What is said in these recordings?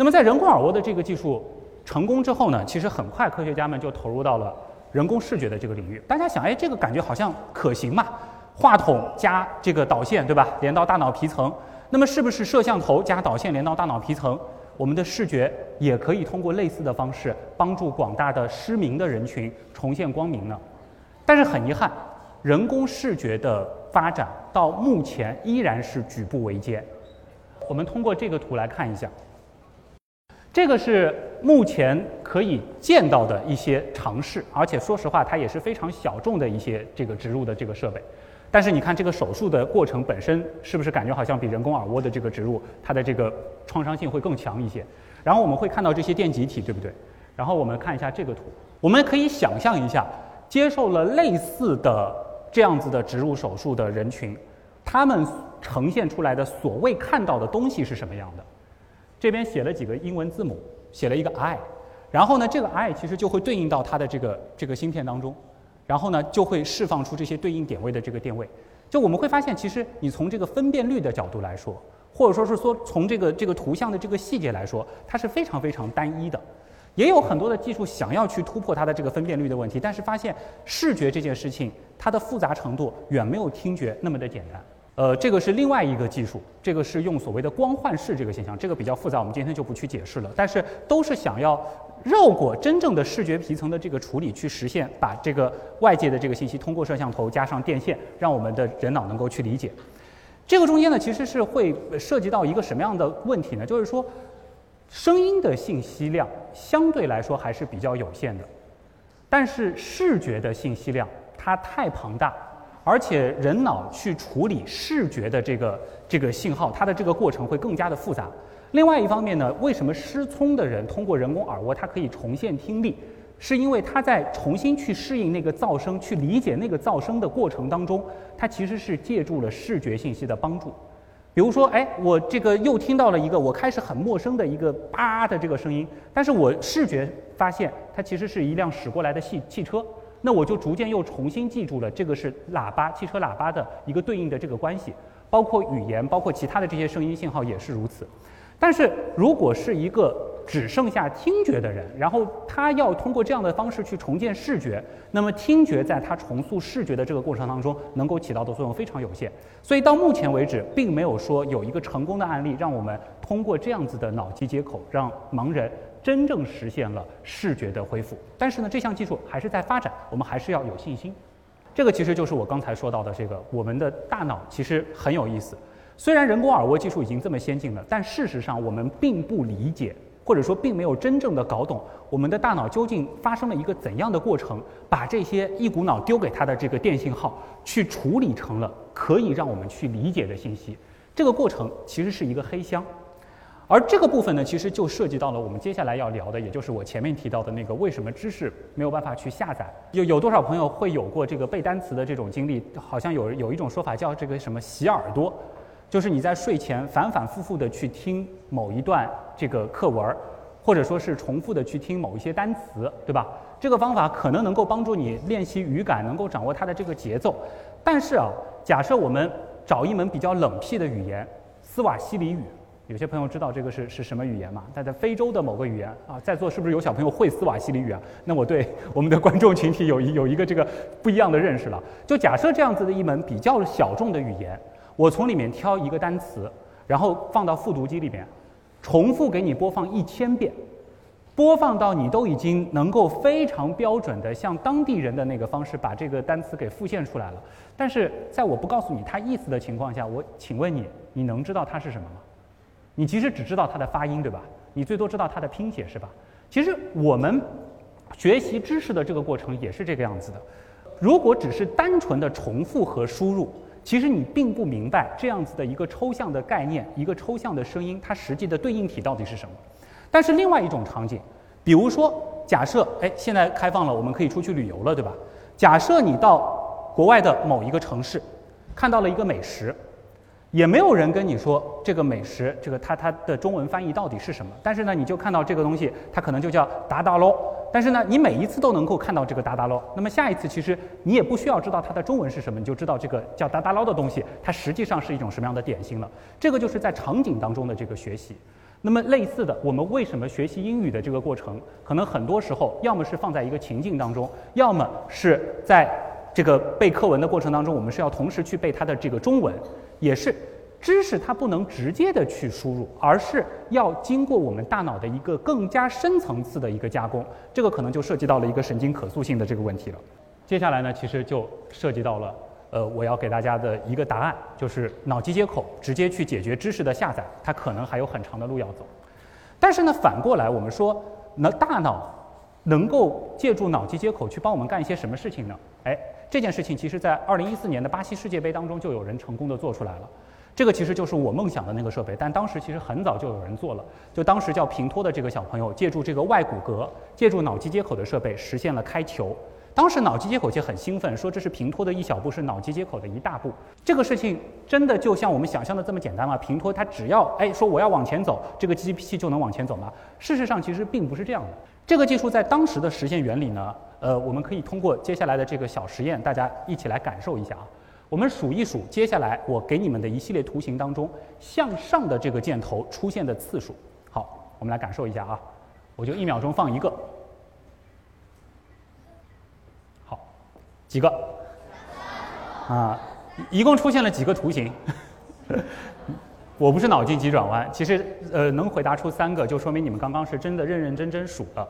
那么在人工耳蜗的这个技术成功之后呢，其实很快科学家们就投入到了人工视觉的这个领域。大家想，哎，这个感觉好像可行嘛？话筒加这个导线，对吧？连到大脑皮层，那么是不是摄像头加导线连到大脑皮层，我们的视觉也可以通过类似的方式帮助广大的失明的人群重现光明呢？但是很遗憾，人工视觉的发展到目前依然是举步维艰。我们通过这个图来看一下。这个是目前可以见到的一些尝试，而且说实话，它也是非常小众的一些这个植入的这个设备。但是你看这个手术的过程本身，是不是感觉好像比人工耳蜗的这个植入，它的这个创伤性会更强一些？然后我们会看到这些电极体，对不对？然后我们看一下这个图，我们可以想象一下，接受了类似的这样子的植入手术的人群，他们呈现出来的所谓看到的东西是什么样的？这边写了几个英文字母，写了一个 I，然后呢，这个 I 其实就会对应到它的这个这个芯片当中，然后呢，就会释放出这些对应点位的这个电位。就我们会发现，其实你从这个分辨率的角度来说，或者说是说从这个这个图像的这个细节来说，它是非常非常单一的。也有很多的技术想要去突破它的这个分辨率的问题，但是发现视觉这件事情它的复杂程度远没有听觉那么的简单。呃，这个是另外一个技术，这个是用所谓的光幻视这个现象，这个比较复杂，我们今天就不去解释了。但是都是想要绕过真正的视觉皮层的这个处理，去实现把这个外界的这个信息通过摄像头加上电线，让我们的人脑能够去理解。这个中间呢，其实是会涉及到一个什么样的问题呢？就是说，声音的信息量相对来说还是比较有限的，但是视觉的信息量它太庞大。而且人脑去处理视觉的这个这个信号，它的这个过程会更加的复杂。另外一方面呢，为什么失聪的人通过人工耳蜗它可以重现听力，是因为他在重新去适应那个噪声、去理解那个噪声的过程当中，他其实是借助了视觉信息的帮助。比如说，哎，我这个又听到了一个我开始很陌生的一个叭的这个声音，但是我视觉发现它其实是一辆驶过来的汽汽车。那我就逐渐又重新记住了，这个是喇叭、汽车喇叭的一个对应的这个关系，包括语言，包括其他的这些声音信号也是如此。但是如果是一个只剩下听觉的人，然后他要通过这样的方式去重建视觉，那么听觉在他重塑视觉的这个过程当中，能够起到的作用非常有限。所以到目前为止，并没有说有一个成功的案例，让我们通过这样子的脑机接口，让盲人。真正实现了视觉的恢复，但是呢，这项技术还是在发展，我们还是要有信心。这个其实就是我刚才说到的这个，我们的大脑其实很有意思。虽然人工耳蜗技术已经这么先进了，但事实上我们并不理解，或者说并没有真正的搞懂我们的大脑究竟发生了一个怎样的过程，把这些一股脑丢给它的这个电信号去处理成了可以让我们去理解的信息。这个过程其实是一个黑箱。而这个部分呢，其实就涉及到了我们接下来要聊的，也就是我前面提到的那个为什么知识没有办法去下载。有有多少朋友会有过这个背单词的这种经历？好像有有一种说法叫这个什么洗耳朵，就是你在睡前反反复复的去听某一段这个课文，或者说是重复的去听某一些单词，对吧？这个方法可能能够帮助你练习语感，能够掌握它的这个节奏。但是啊，假设我们找一门比较冷僻的语言，斯瓦西里语。有些朋友知道这个是是什么语言吗？它在非洲的某个语言啊，在座是不是有小朋友会斯瓦西里语啊？那我对我们的观众群体有一有一个这个不一样的认识了。就假设这样子的一门比较小众的语言，我从里面挑一个单词，然后放到复读机里面，重复给你播放一千遍，播放到你都已经能够非常标准的像当地人的那个方式把这个单词给复现出来了。但是在我不告诉你它意思的情况下，我请问你，你能知道它是什么吗？你其实只知道它的发音，对吧？你最多知道它的拼写，是吧？其实我们学习知识的这个过程也是这个样子的。如果只是单纯的重复和输入，其实你并不明白这样子的一个抽象的概念，一个抽象的声音，它实际的对应体到底是什么。但是另外一种场景，比如说，假设，哎，现在开放了，我们可以出去旅游了，对吧？假设你到国外的某一个城市，看到了一个美食。也没有人跟你说这个美食，这个它它的中文翻译到底是什么？但是呢，你就看到这个东西，它可能就叫达达捞。但是呢，你每一次都能够看到这个达达捞。那么下一次，其实你也不需要知道它的中文是什么，你就知道这个叫达达捞的东西，它实际上是一种什么样的点心了。这个就是在场景当中的这个学习。那么类似的，我们为什么学习英语的这个过程，可能很多时候要么是放在一个情境当中，要么是在这个背课文的过程当中，我们是要同时去背它的这个中文，也是知识它不能直接的去输入，而是要经过我们大脑的一个更加深层次的一个加工，这个可能就涉及到了一个神经可塑性的这个问题了。接下来呢，其实就涉及到了。呃，我要给大家的一个答案就是，脑机接口直接去解决知识的下载，它可能还有很长的路要走。但是呢，反过来我们说，那大脑能够借助脑机接口去帮我们干一些什么事情呢？哎，这件事情其实在二零一四年的巴西世界杯当中就有人成功的做出来了。这个其实就是我梦想的那个设备，但当时其实很早就有人做了。就当时叫平托的这个小朋友，借助这个外骨骼，借助脑机接口的设备，实现了开球。当时脑机接口就很兴奋，说这是平托的一小步，是脑机接口的一大步。这个事情真的就像我们想象的这么简单吗？平托它只要哎说我要往前走，这个机器就能往前走吗？事实上其实并不是这样的。这个技术在当时的实现原理呢，呃，我们可以通过接下来的这个小实验，大家一起来感受一下啊。我们数一数接下来我给你们的一系列图形当中向上的这个箭头出现的次数。好，我们来感受一下啊，我就一秒钟放一个。好几个？啊，一共出现了几个图形？我不是脑筋急转弯，其实呃能回答出三个，就说明你们刚刚是真的认认真真数了。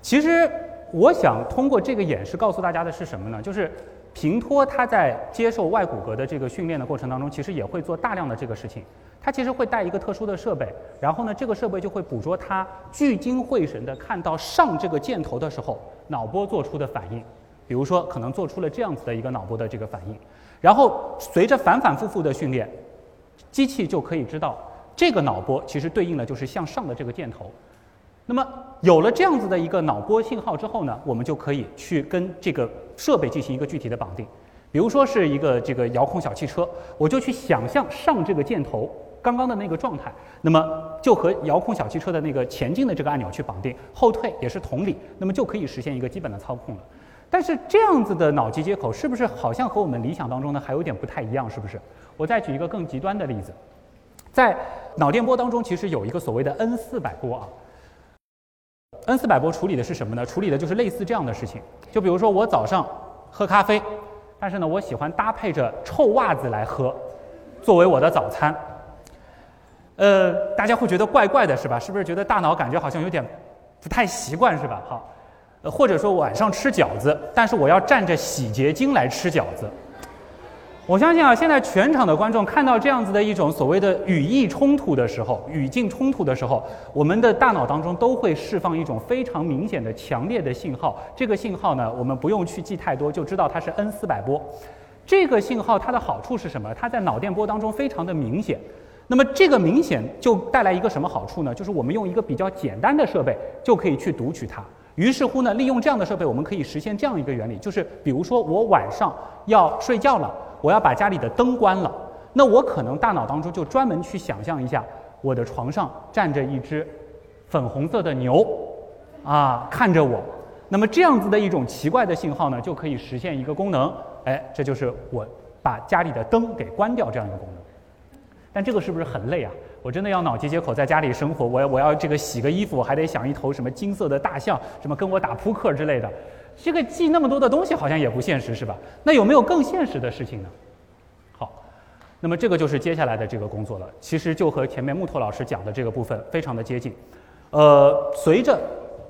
其实我想通过这个演示告诉大家的是什么呢？就是平托他在接受外骨骼的这个训练的过程当中，其实也会做大量的这个事情。他其实会带一个特殊的设备，然后呢，这个设备就会捕捉他聚精会神的看到上这个箭头的时候，脑波做出的反应。比如说，可能做出了这样子的一个脑波的这个反应，然后随着反反复复的训练，机器就可以知道这个脑波其实对应的就是向上的这个箭头。那么有了这样子的一个脑波信号之后呢，我们就可以去跟这个设备进行一个具体的绑定。比如说是一个这个遥控小汽车，我就去想象上这个箭头刚刚的那个状态，那么就和遥控小汽车的那个前进的这个按钮去绑定，后退也是同理，那么就可以实现一个基本的操控了。但是这样子的脑机接口是不是好像和我们理想当中呢还有点不太一样？是不是？我再举一个更极端的例子，在脑电波当中，其实有一个所谓的 N 四百波啊。N 四百波处理的是什么呢？处理的就是类似这样的事情。就比如说我早上喝咖啡，但是呢我喜欢搭配着臭袜子来喝，作为我的早餐。呃，大家会觉得怪怪的是吧？是不是觉得大脑感觉好像有点不太习惯是吧？好。呃，或者说晚上吃饺子，但是我要蘸着洗洁精来吃饺子。我相信啊，现在全场的观众看到这样子的一种所谓的语义冲突的时候，语境冲突的时候，我们的大脑当中都会释放一种非常明显的、强烈的信号。这个信号呢，我们不用去记太多，就知道它是 N 四百波。这个信号它的好处是什么？它在脑电波当中非常的明显。那么这个明显就带来一个什么好处呢？就是我们用一个比较简单的设备就可以去读取它。于是乎呢，利用这样的设备，我们可以实现这样一个原理，就是比如说我晚上要睡觉了，我要把家里的灯关了，那我可能大脑当中就专门去想象一下，我的床上站着一只粉红色的牛，啊，看着我，那么这样子的一种奇怪的信号呢，就可以实现一个功能，哎，这就是我把家里的灯给关掉这样一个功能。但这个是不是很累啊？我真的要脑机接口在家里生活，我要我要这个洗个衣服，我还得想一头什么金色的大象，什么跟我打扑克之类的，这个记那么多的东西好像也不现实，是吧？那有没有更现实的事情呢？好，那么这个就是接下来的这个工作了。其实就和前面木头老师讲的这个部分非常的接近。呃，随着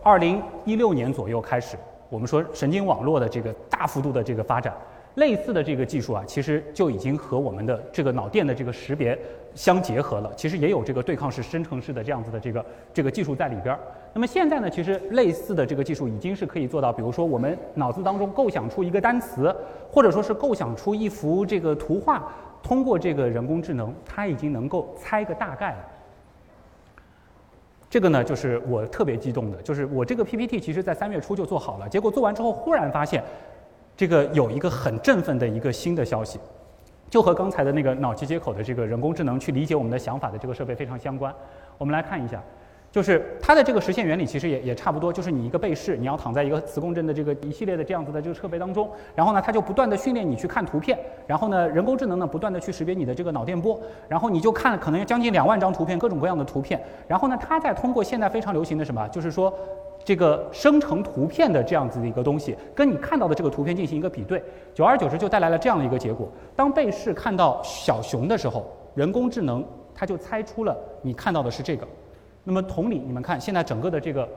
二零一六年左右开始，我们说神经网络的这个大幅度的这个发展。类似的这个技术啊，其实就已经和我们的这个脑电的这个识别相结合了。其实也有这个对抗式生成式的这样子的这个这个技术在里边儿。那么现在呢，其实类似的这个技术已经是可以做到，比如说我们脑子当中构想出一个单词，或者说是构想出一幅这个图画，通过这个人工智能，它已经能够猜个大概了。这个呢，就是我特别激动的，就是我这个 PPT 其实在三月初就做好了，结果做完之后忽然发现。这个有一个很振奋的一个新的消息，就和刚才的那个脑机接口的这个人工智能去理解我们的想法的这个设备非常相关。我们来看一下，就是它的这个实现原理其实也也差不多，就是你一个被试，你要躺在一个磁共振的这个一系列的这样子的这个设备当中，然后呢，它就不断的训练你去看图片，然后呢，人工智能呢不断的去识别你的这个脑电波，然后你就看可能将近两万张图片，各种各样的图片，然后呢，它再通过现在非常流行的什么，就是说这个生成图片的这样子的一个东西，跟你看到的这个图片进行一个比对，久而久之就带来了这样的一个结果：当被试看到小熊的时候，人工智能它就猜出了你看到的是这个。那么同理，你们看，现在整个的这个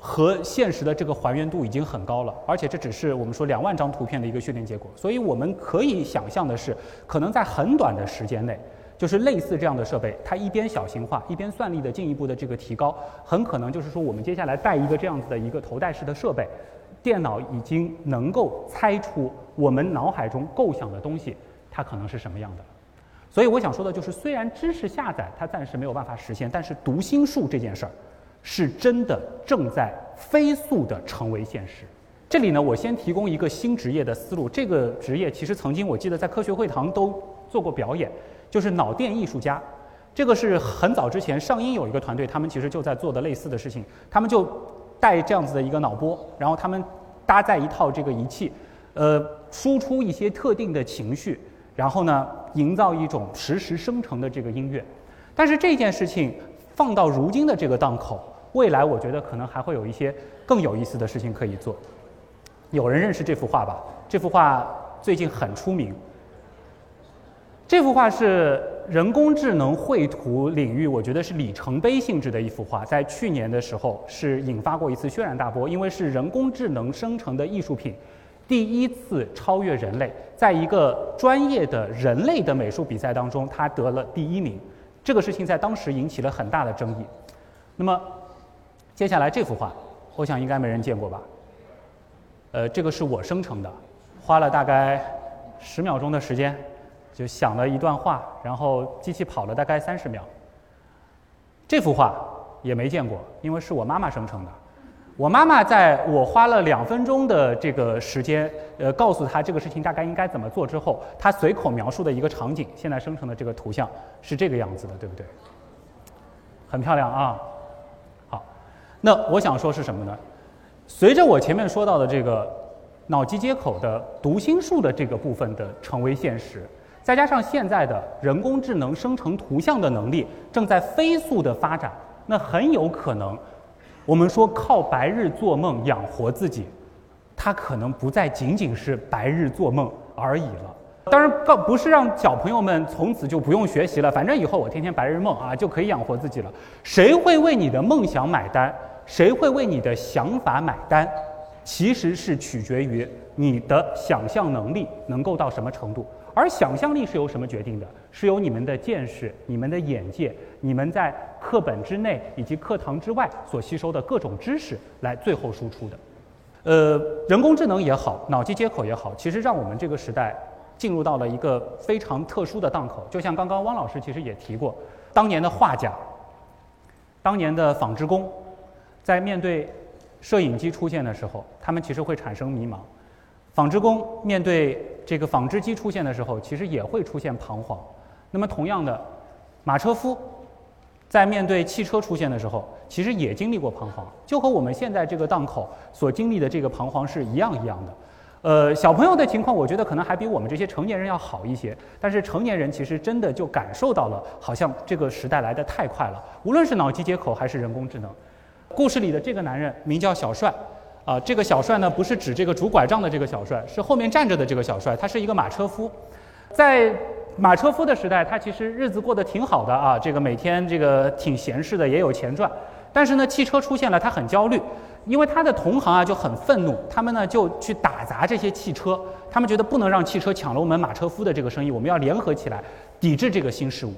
和现实的这个还原度已经很高了，而且这只是我们说两万张图片的一个训练结果。所以我们可以想象的是，可能在很短的时间内，就是类似这样的设备，它一边小型化，一边算力的进一步的这个提高，很可能就是说，我们接下来带一个这样子的一个头戴式的设备，电脑已经能够猜出我们脑海中构想的东西，它可能是什么样的。所以我想说的就是，虽然知识下载它暂时没有办法实现，但是读心术这件事儿，是真的正在飞速的成为现实。这里呢，我先提供一个新职业的思路。这个职业其实曾经我记得在科学会堂都做过表演，就是脑电艺术家。这个是很早之前上音有一个团队，他们其实就在做的类似的事情。他们就带这样子的一个脑波，然后他们搭载一套这个仪器，呃，输出一些特定的情绪。然后呢，营造一种实时生成的这个音乐，但是这件事情放到如今的这个档口，未来我觉得可能还会有一些更有意思的事情可以做。有人认识这幅画吧？这幅画最近很出名。这幅画是人工智能绘图领域，我觉得是里程碑性质的一幅画，在去年的时候是引发过一次轩然大波，因为是人工智能生成的艺术品。第一次超越人类，在一个专业的人类的美术比赛当中，它得了第一名。这个事情在当时引起了很大的争议。那么，接下来这幅画，我想应该没人见过吧？呃，这个是我生成的，花了大概十秒钟的时间，就想了一段话，然后机器跑了大概三十秒。这幅画也没见过，因为是我妈妈生成的。我妈妈在我花了两分钟的这个时间，呃，告诉她这个事情大概应该怎么做之后，她随口描述的一个场景，现在生成的这个图像是这个样子的，对不对？很漂亮啊。好，那我想说是什么呢？随着我前面说到的这个脑机接口的读心术的这个部分的成为现实，再加上现在的人工智能生成图像的能力正在飞速的发展，那很有可能。我们说靠白日做梦养活自己，它可能不再仅仅是白日做梦而已了。当然，告不是让小朋友们从此就不用学习了，反正以后我天天白日梦啊就可以养活自己了。谁会为你的梦想买单？谁会为你的想法买单？其实是取决于你的想象能力能够到什么程度。而想象力是由什么决定的？是由你们的见识、你们的眼界、你们在课本之内以及课堂之外所吸收的各种知识来最后输出的。呃，人工智能也好，脑机接口也好，其实让我们这个时代进入到了一个非常特殊的档口。就像刚刚汪老师其实也提过，当年的画家、当年的纺织工，在面对摄影机出现的时候，他们其实会产生迷茫。纺织工面对这个纺织机出现的时候，其实也会出现彷徨。那么，同样的，马车夫在面对汽车出现的时候，其实也经历过彷徨，就和我们现在这个档口所经历的这个彷徨是一样一样的。呃，小朋友的情况，我觉得可能还比我们这些成年人要好一些。但是成年人其实真的就感受到了，好像这个时代来得太快了。无论是脑机接口还是人工智能，故事里的这个男人名叫小帅。啊，这个小帅呢，不是指这个拄拐杖的这个小帅，是后面站着的这个小帅。他是一个马车夫，在马车夫的时代，他其实日子过得挺好的啊，这个每天这个挺闲适的，也有钱赚。但是呢，汽车出现了，他很焦虑，因为他的同行啊就很愤怒，他们呢就去打砸这些汽车，他们觉得不能让汽车抢了我们马车夫的这个生意，我们要联合起来抵制这个新事物。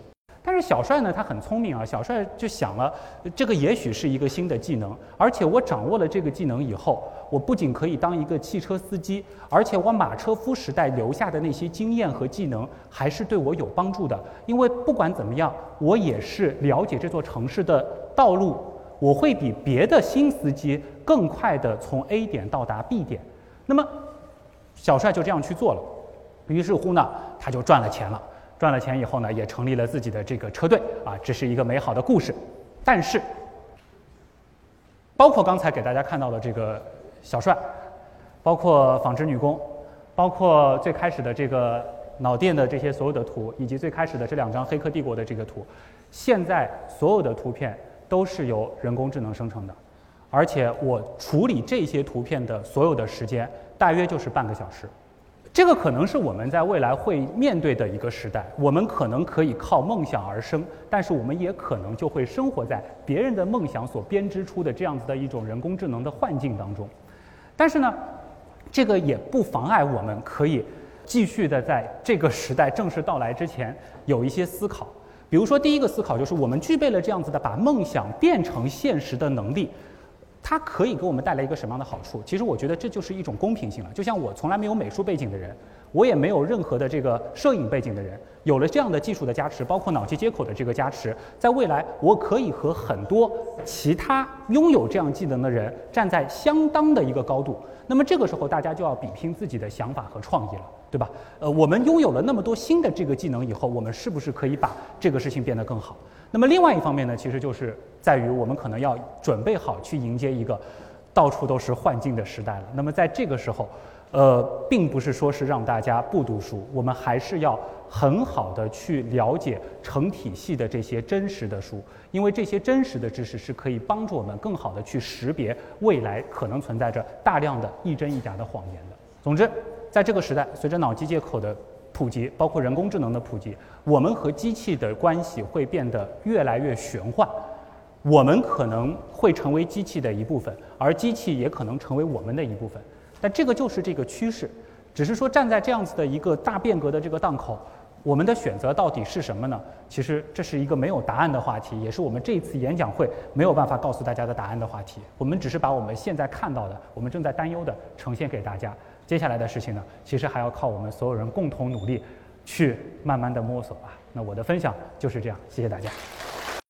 但是小帅呢，他很聪明啊。小帅就想了，这个也许是一个新的技能，而且我掌握了这个技能以后，我不仅可以当一个汽车司机，而且我马车夫时代留下的那些经验和技能还是对我有帮助的。因为不管怎么样，我也是了解这座城市的道路，我会比别的新司机更快的从 A 点到达 B 点。那么，小帅就这样去做了，于是乎呢，他就赚了钱了。赚了钱以后呢，也成立了自己的这个车队啊，这是一个美好的故事。但是，包括刚才给大家看到的这个小帅，包括纺织女工，包括最开始的这个脑电的这些所有的图，以及最开始的这两张《黑客帝国》的这个图，现在所有的图片都是由人工智能生成的，而且我处理这些图片的所有的时间大约就是半个小时。这个可能是我们在未来会面对的一个时代。我们可能可以靠梦想而生，但是我们也可能就会生活在别人的梦想所编织出的这样子的一种人工智能的幻境当中。但是呢，这个也不妨碍我们可以继续的在这个时代正式到来之前有一些思考。比如说，第一个思考就是我们具备了这样子的把梦想变成现实的能力。它可以给我们带来一个什么样的好处？其实我觉得这就是一种公平性了。就像我从来没有美术背景的人，我也没有任何的这个摄影背景的人，有了这样的技术的加持，包括脑机接口的这个加持，在未来我可以和很多其他拥有这样技能的人站在相当的一个高度。那么这个时候大家就要比拼自己的想法和创意了，对吧？呃，我们拥有了那么多新的这个技能以后，我们是不是可以把这个事情变得更好？那么另外一方面呢，其实就是在于我们可能要准备好去迎接一个到处都是幻境的时代了。那么在这个时候，呃，并不是说是让大家不读书，我们还是要很好的去了解成体系的这些真实的书，因为这些真实的知识是可以帮助我们更好的去识别未来可能存在着大量的一真一假的谎言的。总之，在这个时代，随着脑机接口的普及，包括人工智能的普及，我们和机器的关系会变得越来越玄幻。我们可能会成为机器的一部分，而机器也可能成为我们的一部分。但这个就是这个趋势，只是说站在这样子的一个大变革的这个档口，我们的选择到底是什么呢？其实这是一个没有答案的话题，也是我们这一次演讲会没有办法告诉大家的答案的话题。我们只是把我们现在看到的，我们正在担忧的呈现给大家。接下来的事情呢，其实还要靠我们所有人共同努力，去慢慢的摸索吧。那我的分享就是这样，谢谢大家。